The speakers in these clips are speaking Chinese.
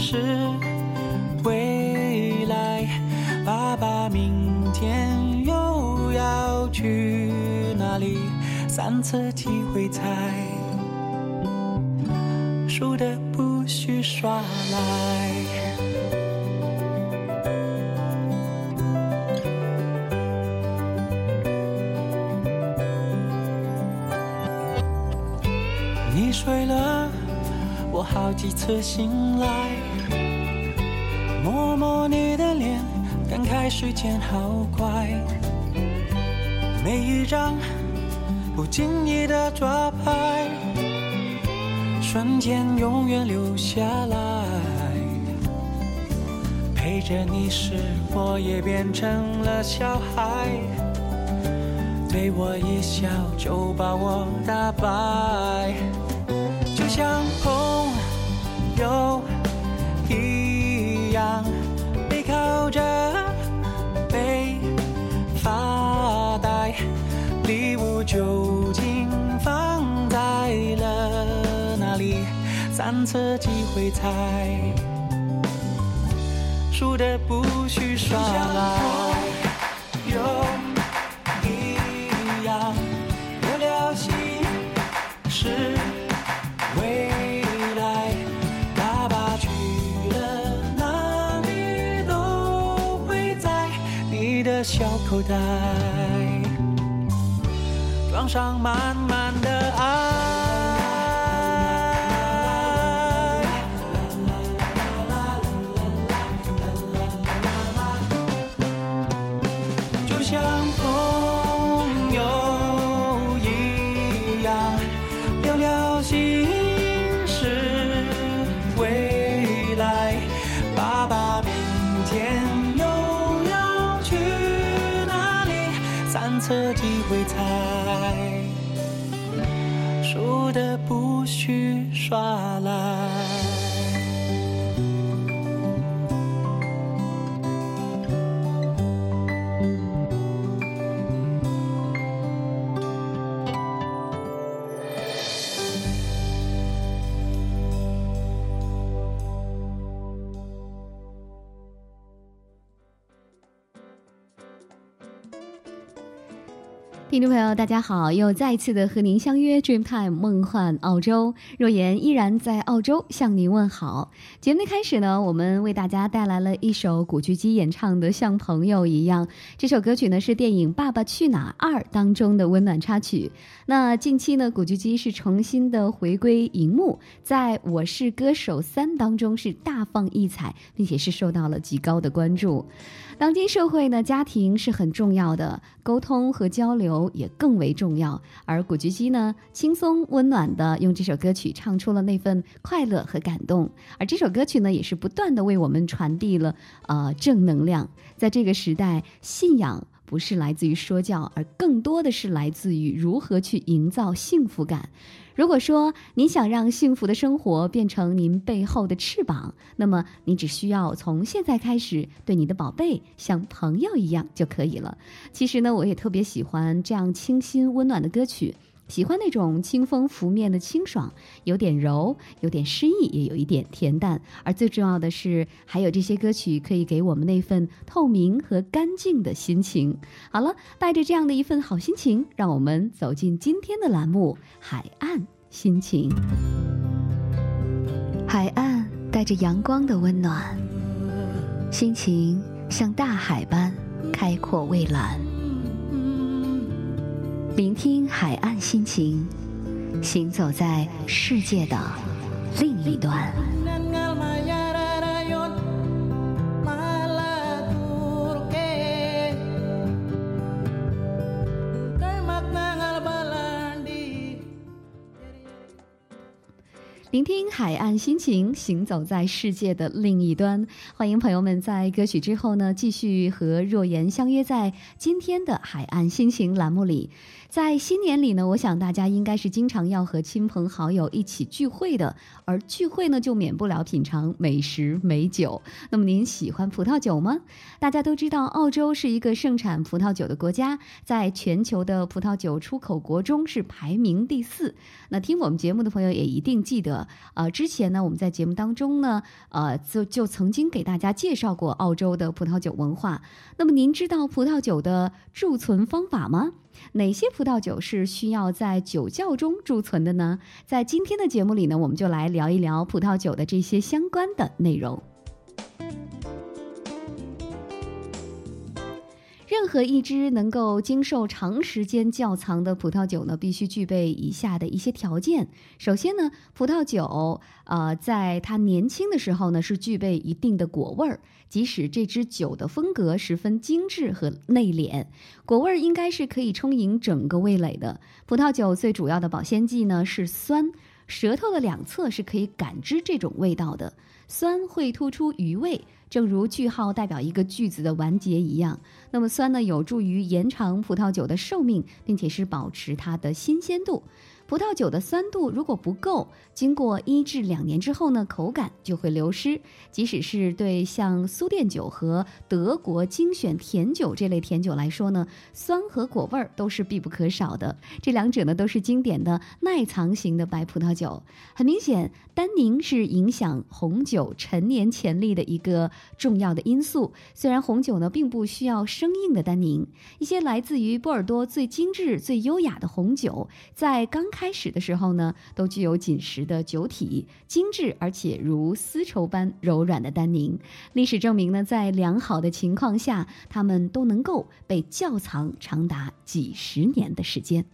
是未来。爸爸明天又要去哪里？三次机会猜，输的不许耍赖。你睡了，我好几次醒来，摸你的脸，感慨时间好快。每一张不经意的抓拍，瞬间永远留下来。陪着你时，我也变成了小孩，对我一笑就把我打败。就像朋友一究竟放在了哪里？三次机会猜，输的不许耍赖。有一样，我的心是未来，爸爸去了哪里都会在你的小口袋。床上满满的听众朋友，大家好！又再一次的和您相约 Dreamtime 梦幻澳洲，若言依然在澳洲向您问好。节目的开始呢，我们为大家带来了一首古巨基演唱的《像朋友一样》。这首歌曲呢是电影《爸爸去哪儿二》当中的温暖插曲。那近期呢，古巨基是重新的回归荧幕，在我是歌手三当中是大放异彩，并且是受到了极高的关注。当今社会呢，家庭是很重要的，沟通和交流也更为重要。而古巨基呢，轻松温暖的用这首歌曲唱出了那份快乐和感动。而这首歌曲呢，也是不断的为我们传递了呃正能量。在这个时代，信仰不是来自于说教，而更多的是来自于如何去营造幸福感。如果说您想让幸福的生活变成您背后的翅膀，那么你只需要从现在开始对你的宝贝像朋友一样就可以了。其实呢，我也特别喜欢这样清新温暖的歌曲。喜欢那种清风拂面的清爽，有点柔，有点诗意，也有一点恬淡。而最重要的是，还有这些歌曲可以给我们那份透明和干净的心情。好了，带着这样的一份好心情，让我们走进今天的栏目《海岸心情》。海岸带着阳光的温暖，心情像大海般开阔蔚蓝。聆听海岸心情，行走在世界的另一端。聆听海岸心情，行走在世界的另一端。欢迎朋友们在歌曲之后呢，继续和若言相约在今天的海岸心情栏目里。在新年里呢，我想大家应该是经常要和亲朋好友一起聚会的，而聚会呢就免不了品尝美食美酒。那么您喜欢葡萄酒吗？大家都知道，澳洲是一个盛产葡萄酒的国家，在全球的葡萄酒出口国中是排名第四。那听我们节目的朋友也一定记得，呃，之前呢我们在节目当中呢，呃，就就曾经给大家介绍过澳洲的葡萄酒文化。那么您知道葡萄酒的贮存方法吗？哪些葡萄酒是需要在酒窖中贮存的呢？在今天的节目里呢，我们就来聊一聊葡萄酒的这些相关的内容。任何一支能够经受长时间窖藏的葡萄酒呢，必须具备以下的一些条件。首先呢，葡萄酒，呃，在它年轻的时候呢，是具备一定的果味儿。即使这支酒的风格十分精致和内敛，果味儿应该是可以充盈整个味蕾的。葡萄酒最主要的保鲜剂呢是酸，舌头的两侧是可以感知这种味道的。酸会突出余味，正如句号代表一个句子的完结一样。那么酸呢，有助于延长葡萄酒的寿命，并且是保持它的新鲜度。葡萄酒的酸度如果不够，经过一至两年之后呢，口感就会流失。即使是对像苏甸酒和德国精选甜酒这类甜酒来说呢，酸和果味儿都是必不可少的。这两者呢，都是经典的耐藏型的白葡萄酒。很明显，单宁是影响红酒陈年潜力的一个重要的因素。虽然红酒呢，并不需要生硬的单宁，一些来自于波尔多最精致、最优雅的红酒，在刚开开始的时候呢，都具有紧实的酒体，精致而且如丝绸般柔软的单宁。历史证明呢，在良好的情况下，它们都能够被窖藏长达几十年的时间。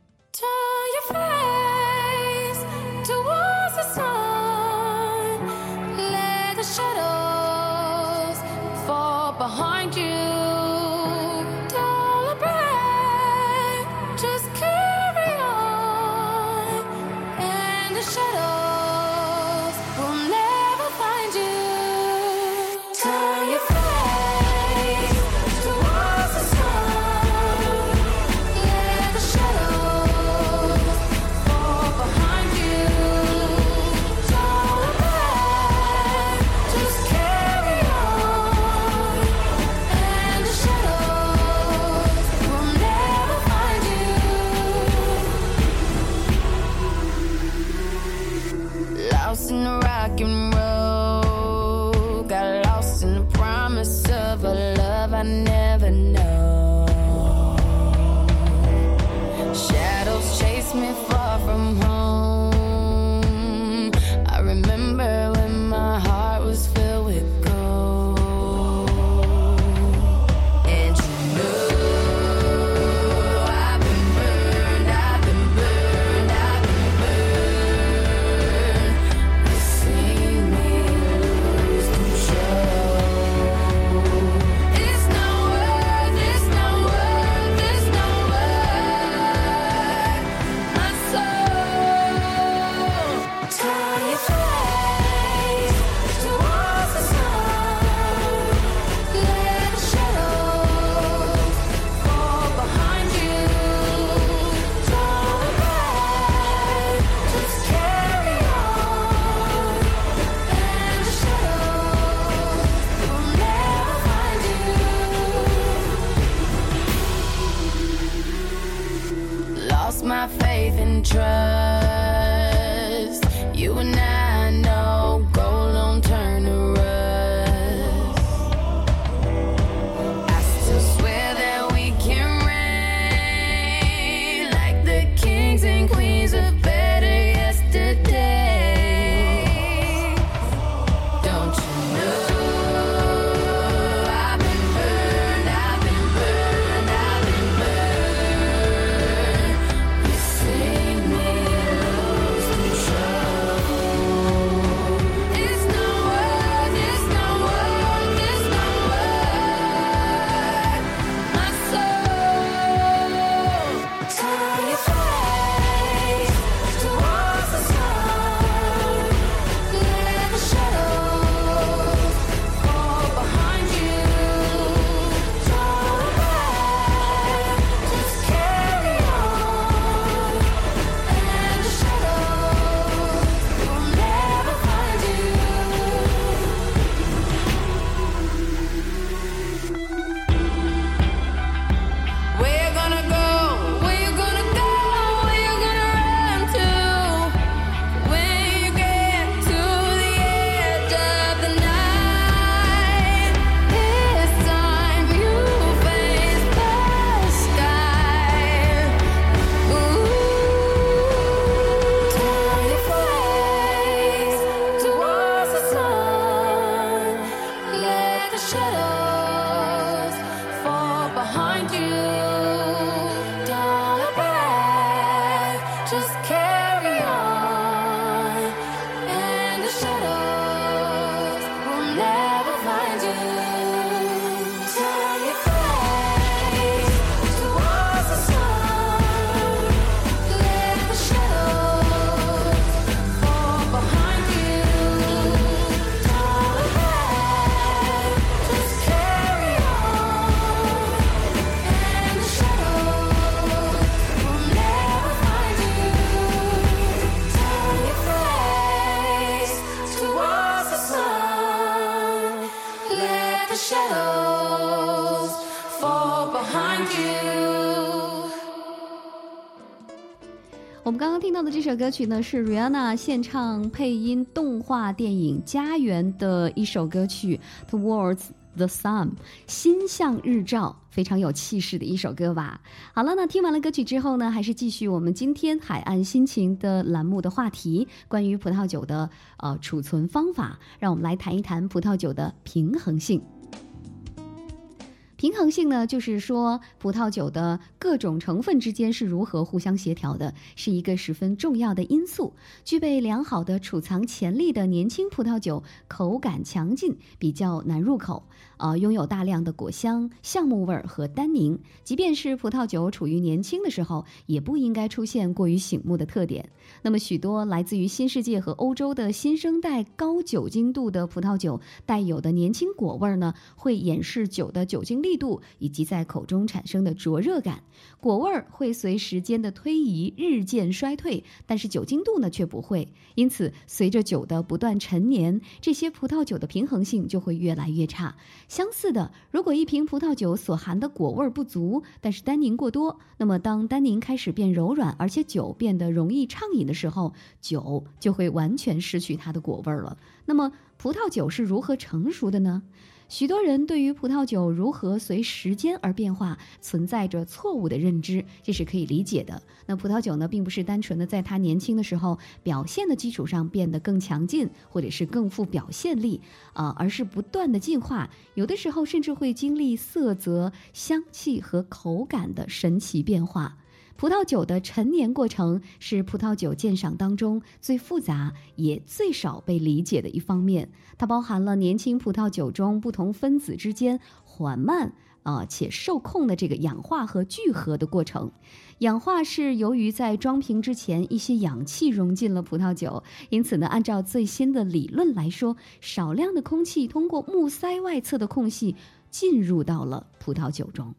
歌曲呢，是 Rihanna 献唱配音动画电影《家园》的一首歌曲《Towards the Sun》，心向日照，非常有气势的一首歌吧。好了，那听完了歌曲之后呢，还是继续我们今天海岸心情的栏目的话题，关于葡萄酒的呃储存方法，让我们来谈一谈葡萄酒的平衡性。平衡性呢，就是说葡萄酒的各种成分之间是如何互相协调的，是一个十分重要的因素。具备良好的储藏潜力的年轻葡萄酒，口感强劲，比较难入口，呃，拥有大量的果香、橡木味儿和单宁。即便是葡萄酒处于年轻的时候，也不应该出现过于醒目的特点。那么，许多来自于新世界和欧洲的新生代高酒精度的葡萄酒，带有的年轻果味儿呢，会掩饰酒的酒精力度以及在口中产生的灼热感。果味儿会随时间的推移日渐衰退，但是酒精度呢却不会。因此，随着酒的不断陈年，这些葡萄酒的平衡性就会越来越差。相似的，如果一瓶葡萄酒所含的果味不足，但是单宁过多，那么当单宁开始变柔软，而且酒变得容易畅饮的时候，酒就会完全失去它的果味了。那么，葡萄酒是如何成熟的呢？许多人对于葡萄酒如何随时间而变化存在着错误的认知，这是可以理解的。那葡萄酒呢，并不是单纯的在它年轻的时候表现的基础上变得更强劲，或者是更富表现力啊、而是不断的进化，有的时候甚至会经历色泽、香气和口感的神奇变化。葡萄酒的陈年过程是葡萄酒鉴赏当中最复杂也最少被理解的一方面，它包含了年轻葡萄酒中不同分子之间缓慢啊、且受控的这个氧化和聚合的过程。氧化是由于在装瓶之前一些氧气融进了葡萄酒，因此呢，按照最新的理论来说，少量的空气通过木塞外侧的空隙进入到了葡萄酒中。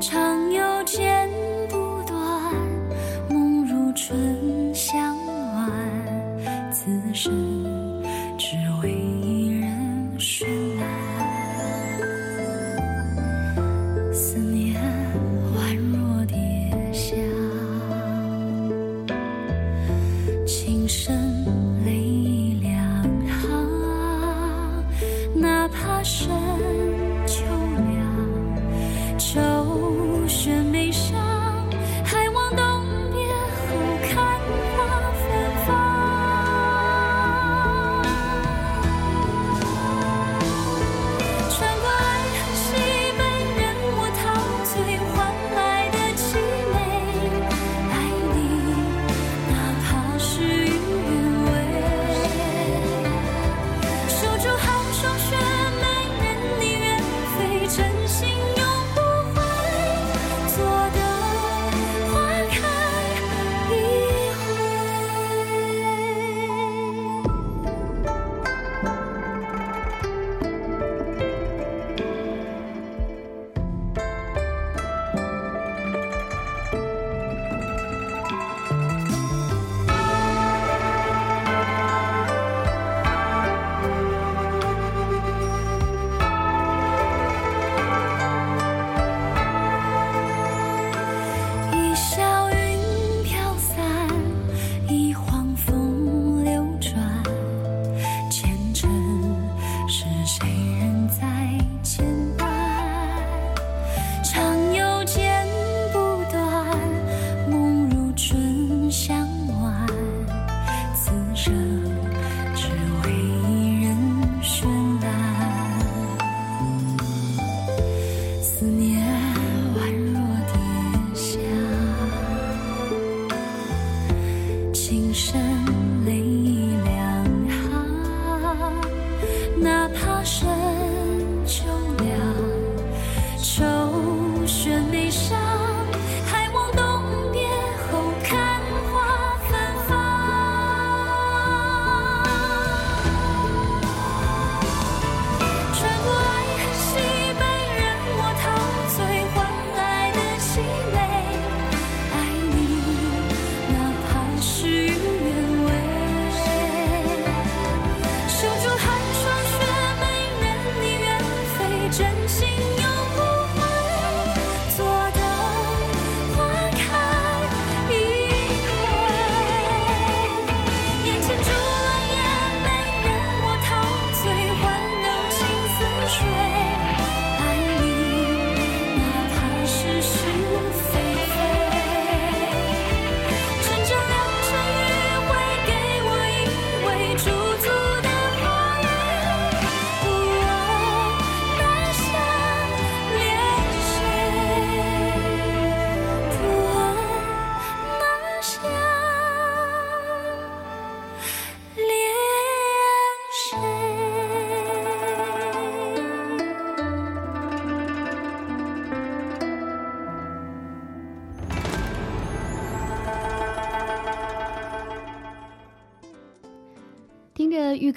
长又剪不断梦如春。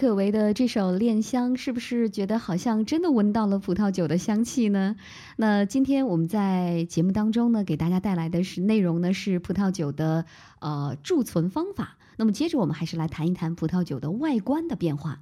可唯的这首《恋香》，是不是觉得好像真的闻到了葡萄酒的香气呢？那今天我们在节目当中呢，给大家带来的是内容呢是葡萄酒的呃贮存方法。那么接着我们还是来谈一谈葡萄酒的外观的变化。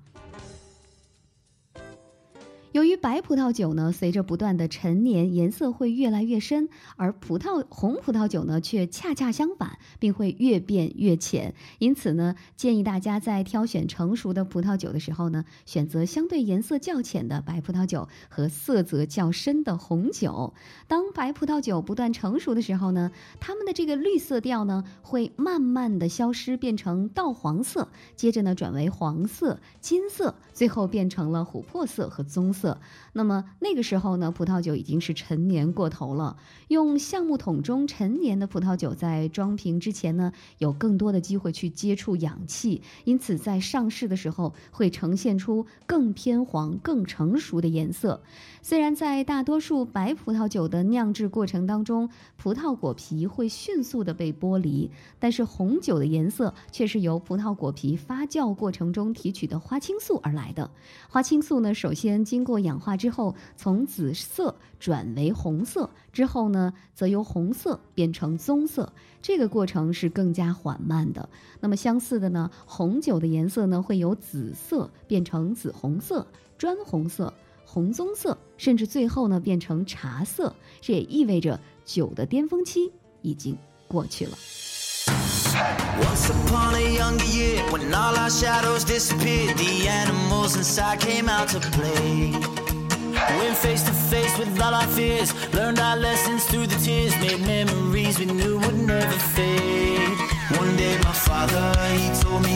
由于白葡萄酒呢，随着不断的陈年，颜色会越来越深，而葡萄红葡萄酒呢，却恰恰相反，并会越变越浅。因此呢，建议大家在挑选成熟的葡萄酒的时候呢，选择相对颜色较浅的白葡萄酒和色泽较深的红酒。当白葡萄酒不断成熟的时候呢，它们的这个绿色调呢，会慢慢的消失，变成稻黄色，接着呢转为黄色、金色，最后变成了琥珀色和棕色。色那么那个时候呢，葡萄酒已经是陈年过头了。用橡木桶中陈年的葡萄酒，在装瓶之前呢，有更多的机会去接触氧气，因此在上市的时候会呈现出更偏黄、更成熟的颜色。虽然在大多数白葡萄酒的酿制过程当中，葡萄果皮会迅速的被剥离，但是红酒的颜色却是由葡萄果皮发酵过程中提取的花青素而来的。花青素呢，首先经过做氧化之后，从紫色转为红色，之后呢，则由红色变成棕色。这个过程是更加缓慢的。那么相似的呢，红酒的颜色呢会由紫色变成紫红色、砖红色、红棕色，甚至最后呢变成茶色。这也意味着酒的巅峰期已经过去了。Once upon a younger year, when all our shadows disappeared, the animals inside came out to play. Went face to face with all our fears, learned our lessons through the tears, made memories we knew would never fade. One day, my father, he told me,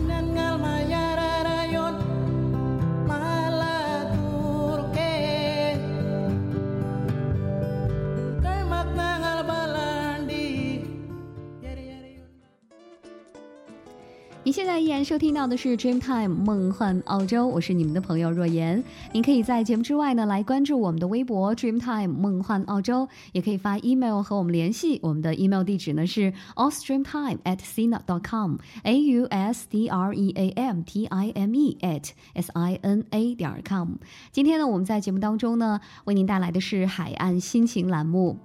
收听到的是 Dreamtime 梦幻澳洲，我是你们的朋友若言。您可以在节目之外呢来关注我们的微博 Dreamtime 梦幻澳洲，也可以发 email 和我们联系。我们的 email 地址呢是 ausdreamtime at sina dot com，a u s d r e a m t i m e at s i n a 点 com。今天呢，我们在节目当中呢为您带来的是海岸心情栏目。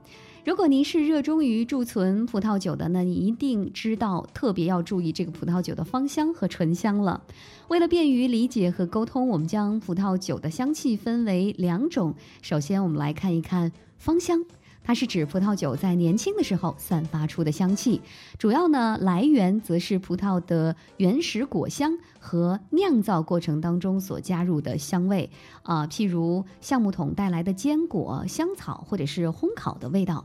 如果您是热衷于贮存葡萄酒的，那你一定知道特别要注意这个葡萄酒的芳香和醇香了。为了便于理解和沟通，我们将葡萄酒的香气分为两种。首先，我们来看一看芳香。它是指葡萄酒在年轻的时候散发出的香气，主要呢来源则是葡萄的原始果香和酿造过程当中所加入的香味啊、譬如橡木桶带来的坚果、香草或者是烘烤的味道。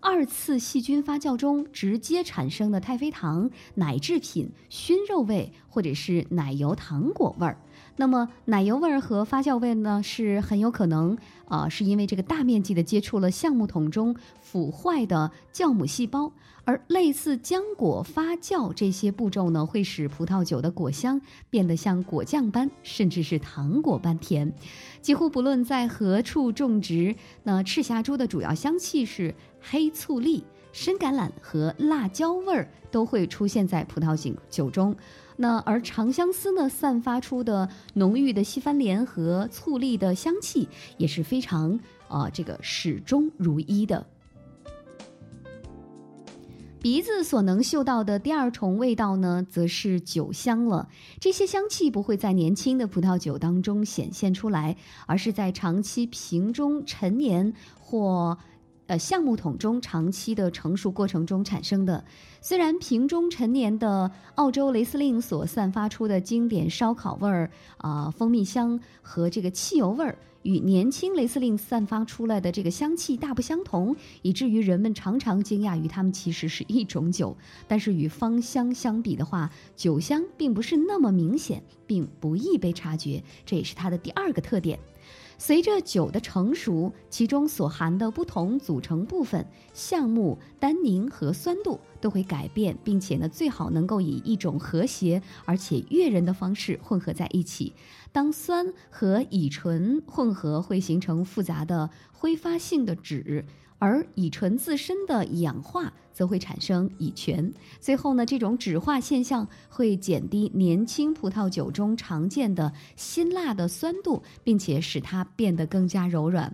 二次细菌发酵中直接产生的太妃糖、奶制品、熏肉味或者是奶油糖果味儿。那么奶油味儿和发酵味呢，是很有可能啊、是因为这个大面积的接触了橡木桶中腐坏的酵母细胞，而类似浆果发酵这些步骤呢，会使葡萄酒的果香变得像果酱般，甚至是糖果般甜。几乎不论在何处种植，那赤霞珠的主要香气是黑醋栗、深橄榄和辣椒味儿都会出现在葡萄酒酒中。那而长相思呢，散发出的浓郁的西番莲和醋栗的香气也是非常呃这个始终如一的。鼻子所能嗅到的第二重味道呢，则是酒香了。这些香气不会在年轻的葡萄酒当中显现出来，而是在长期瓶中陈年或呃橡木桶中长期的成熟过程中产生的。虽然瓶中陈年的澳洲雷司令所散发出的经典烧烤味儿啊、蜂蜜香和这个汽油味儿。与年轻雷司令散发出来的这个香气大不相同，以至于人们常常惊讶于它们其实是一种酒。但是与芳香相比的话，酒香并不是那么明显，并不易被察觉，这也是它的第二个特点。随着酒的成熟，其中所含的不同组成部分——橡木、单宁和酸度都会改变，并且呢，最好能够以一种和谐而且悦人的方式混合在一起。当酸和乙醇混合，会形成复杂的挥发性的酯。而乙醇自身的氧化则会产生乙醛，最后呢，这种酯化现象会减低年轻葡萄酒中常见的辛辣的酸度，并且使它变得更加柔软。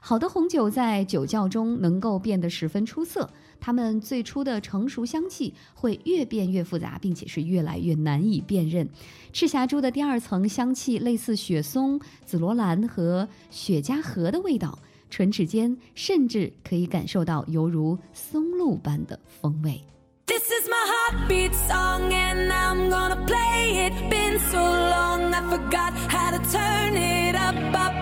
好的红酒在酒窖中能够变得十分出色，它们最初的成熟香气会越变越复杂，并且是越来越难以辨认。赤霞珠的第二层香气类似雪松、紫罗兰和雪茄盒的味道。唇齿间甚至可以感受到犹如松露般的风味。This is my heartbeat song and I'm gonna play it. Been so long I forgot how to turn it up, up,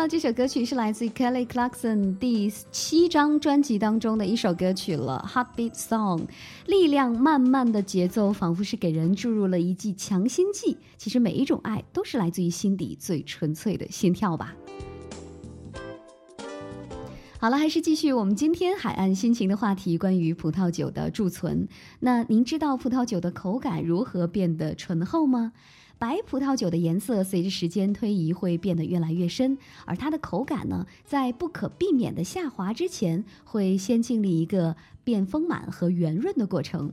到这首歌曲是来自 Kelly Clarkson 第七张专辑当中的一首歌曲了，《Heartbeat Song》。力量慢慢的节奏，仿佛是给人注入了一剂强心剂。其实每一种爱都是来自于心底最纯粹的心跳吧。好了，还是继续我们今天海岸心情的话题，关于葡萄酒的贮存。那您知道葡萄酒的口感如何变得醇厚吗？白葡萄酒的颜色随着时间推移会变得越来越深，而它的口感呢，在不可避免的下滑之前，会先经历一个变丰满和圆润的过程。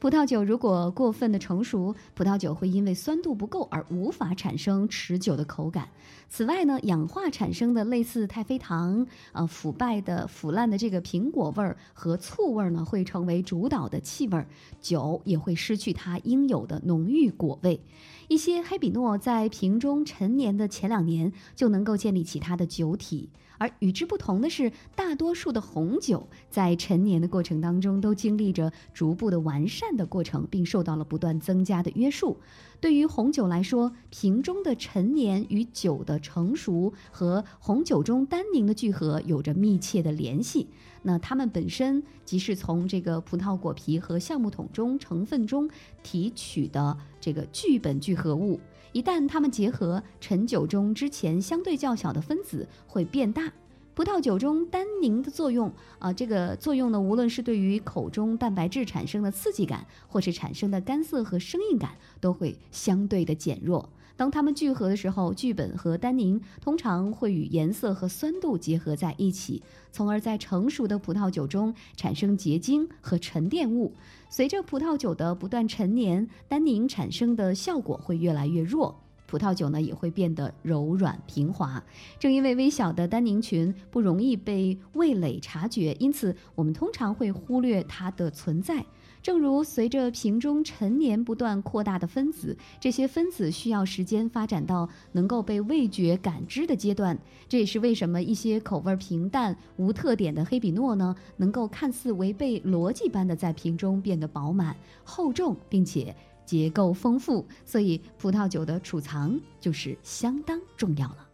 葡萄酒如果过分的成熟，葡萄酒会因为酸度不够而无法产生持久的口感。此外呢，氧化产生的类似太妃糖、呃腐败的、腐烂的这个苹果味儿和醋味儿呢，会成为主导的气味儿，酒也会失去它应有的浓郁果味。一些黑比诺在瓶中陈年的前两年就能够建立起它的酒体，而与之不同的是，大多数的红酒在陈年的过程当中都经历着逐步的完善的过程，并受到了不断增加的约束。对于红酒来说，瓶中的陈年与酒的成熟和红酒中单宁的聚合有着密切的联系。那它们本身即是从这个葡萄果皮和橡木桶中成分中提取的这个聚苯聚合物。一旦它们结合，陈酒中之前相对较小的分子会变大。葡萄酒中单宁的作用，啊、这个作用呢，无论是对于口中蛋白质产生的刺激感，或是产生的干涩和生硬感，都会相对的减弱。当它们聚合的时候，聚苯和单宁通常会与颜色和酸度结合在一起，从而在成熟的葡萄酒中产生结晶和沉淀物。随着葡萄酒的不断陈年，单宁产生的效果会越来越弱。葡萄酒呢也会变得柔软平滑。正因为微小的单宁群不容易被味蕾察觉，因此我们通常会忽略它的存在。正如随着瓶中陈年不断扩大的分子，这些分子需要时间发展到能够被味觉感知的阶段。这也是为什么一些口味平淡、无特点的黑比诺呢，能够看似违背逻辑般的在瓶中变得饱满、厚重，并且结构丰富。所以，葡萄酒的储藏就是相当重要了。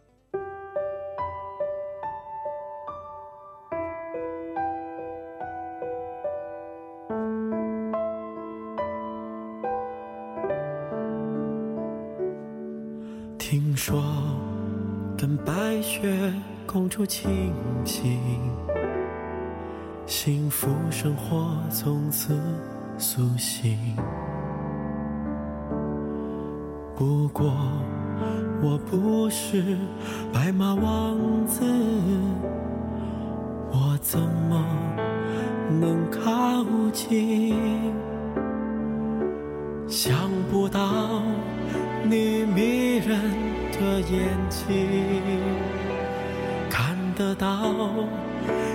公主亲亲，幸福生活从此苏醒。不过我不是白马王子，我怎么能靠近？想不到你迷人的眼睛，得到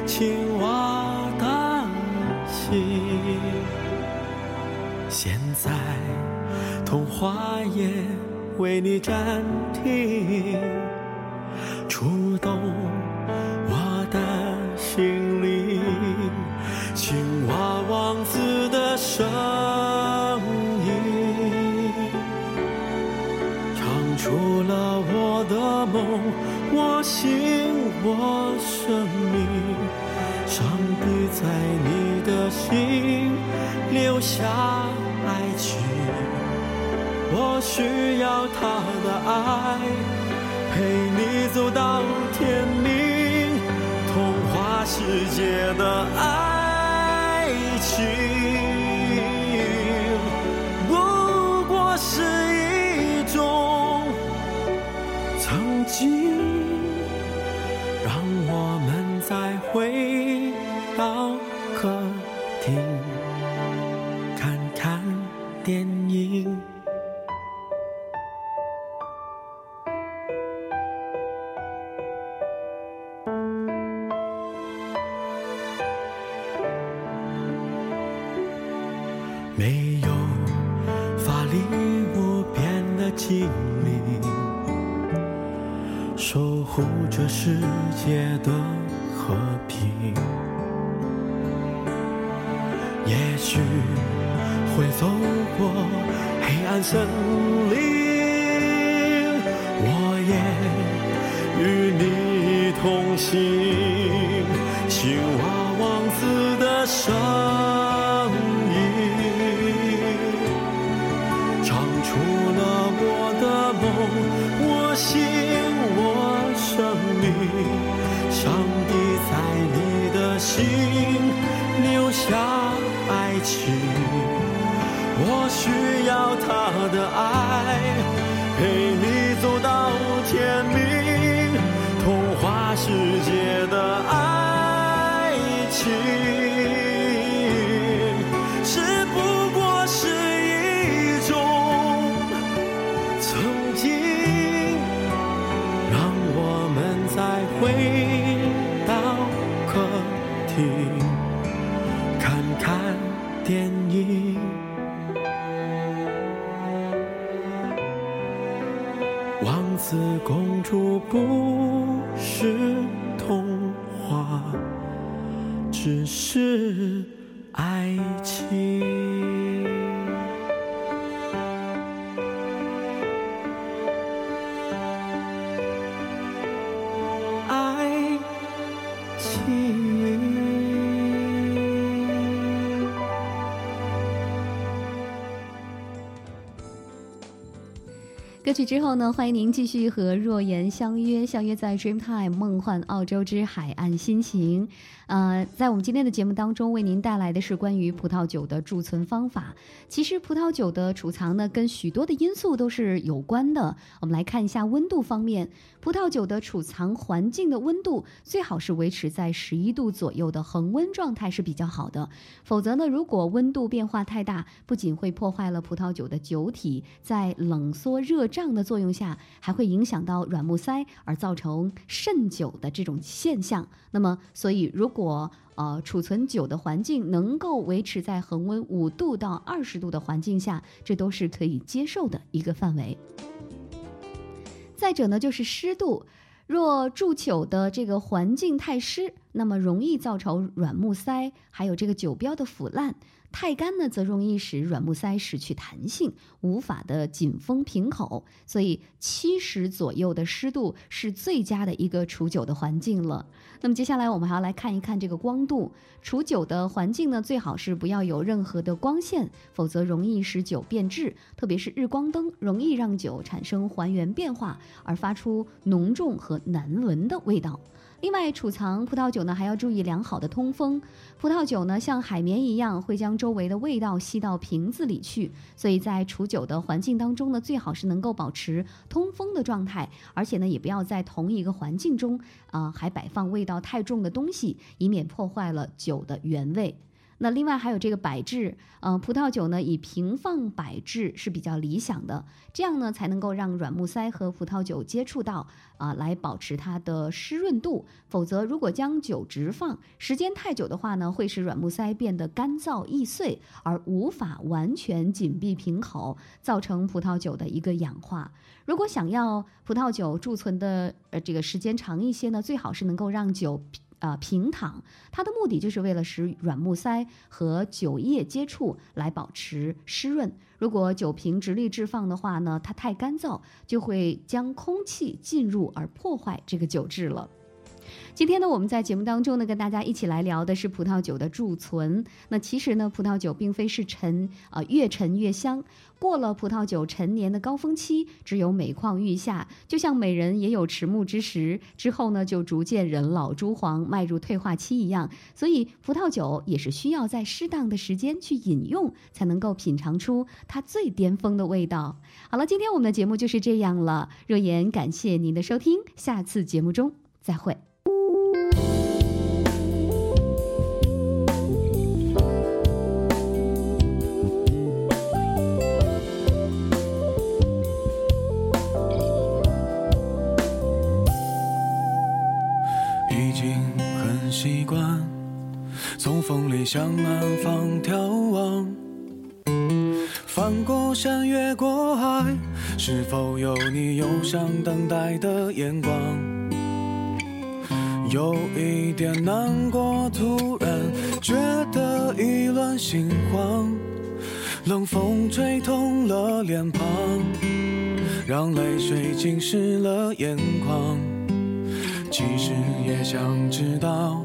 青蛙的心。现在童话也为你暂停，我生命。上帝在你的心留下爱情，我需要他的爱，陪你走到天明。童话世界的爱情，不过是一种曾经。信我生命。上帝在你的心留下爱情，我需要他的爱，陪你走到天明，童话世界的爱情，主不是童话，只是爱之后呢，欢迎您继续和若言相约，相约在 Dreamtime 梦幻澳洲之海岸心情。呃，在我们今天的节目当中，为您带来的是关于葡萄酒的贮存方法。其实，葡萄酒的储藏呢，跟许多的因素都是有关的。我们来看一下温度方面，葡萄酒的储藏环境的温度最好是维持在十一度左右的恒温状态是比较好的。否则呢，如果温度变化太大，不仅会破坏了葡萄酒的酒体在冷缩热胀的作用下，还会影响到软木塞，而造成渗酒的这种现象。那么，所以如果呃储存酒的环境能够维持在恒温五度到二十度的环境下，这都是可以接受的一个范围。再者呢，就是湿度。若贮酒的这个环境太湿，那么容易造成软木塞，还有这个酒标的腐烂；太干呢，则容易使软木塞失去弹性，无法的紧封瓶口。所以七十左右的湿度是最佳的一个储酒的环境了。那么接下来我们还要来看一看这个光度，储酒的环境呢，最好是不要有任何的光线，否则容易使酒变质，特别是日光灯容易让酒产生还原变化，而发出浓重和难闻的味道。另外，储藏葡萄酒呢，还要注意良好的通风。葡萄酒呢，像海绵一样，会将周围的味道吸到瓶子里去，所以在储酒的环境当中呢，最好是能够保持通风的状态，而且呢，也不要在同一个环境中啊、还摆放味道太重的东西，以免破坏了酒的原味。那另外还有这个摆置，呃，葡萄酒呢以平放摆置是比较理想的，这样呢才能够让软木塞和葡萄酒接触到啊、来保持它的湿润度。否则，如果将酒直放时间太久的话呢，会使软木塞变得干燥易碎，而无法完全紧闭瓶口，造成葡萄酒的一个氧化。如果想要葡萄酒贮存的呃这个时间长一些呢，最好是能够让酒。啊、平躺，它的目的就是为了使软木塞和酒液接触，来保持湿润。如果酒瓶直立置放的话呢，它太干燥，就会将空气进入而破坏这个酒质了。今天呢，我们在节目当中呢，跟大家一起来聊的是葡萄酒的贮存。那其实呢，葡萄酒并非是陈啊、越陈越香，过了葡萄酒陈年的高峰期，只有每况愈下。就像美人也有迟暮之时，之后呢，就逐渐人老珠黄，迈入退化期一样。所以，葡萄酒也是需要在适当的时间去饮用，才能够品尝出它最巅峰的味道。好了，今天我们的节目就是这样了。若言感谢您的收听，下次节目中再会。向南方眺望，翻过山，越过海，是否有你忧伤等待的眼光？有一点难过，突然觉得意乱心慌，冷风吹痛了脸庞，让泪水浸湿了眼眶。其实也想知道，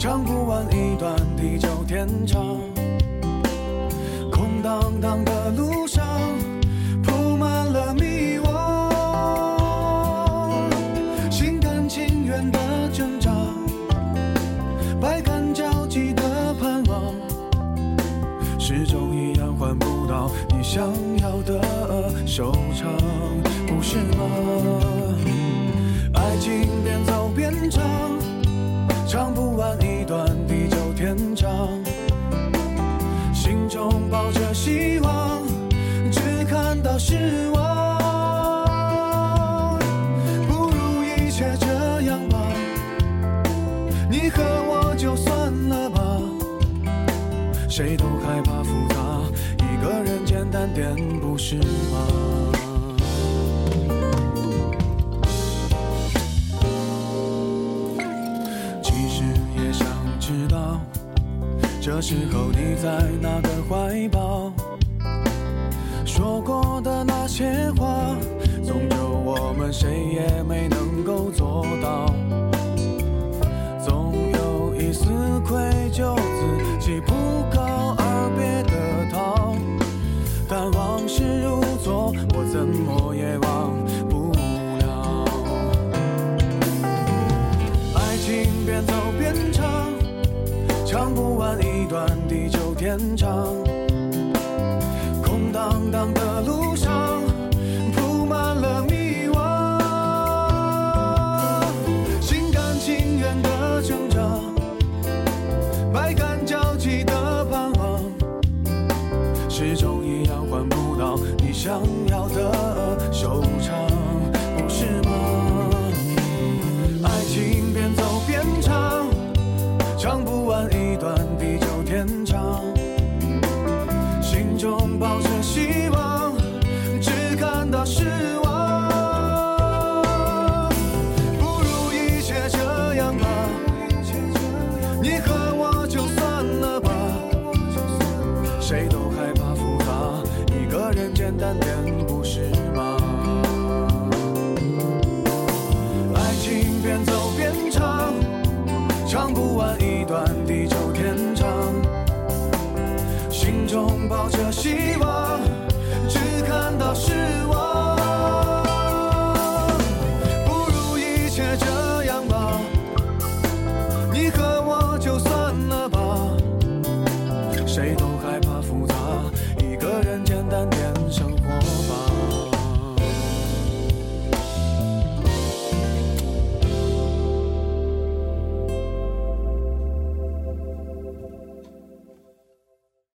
唱不完一段地久天长。空荡荡的路上，铺满了迷惘。心甘情愿的挣扎，百感交集的盼望，始终一样换不到你想是吗？其实也想知道。这时候你在哪个怀抱？说过的那些话，终究我们谁也没能长，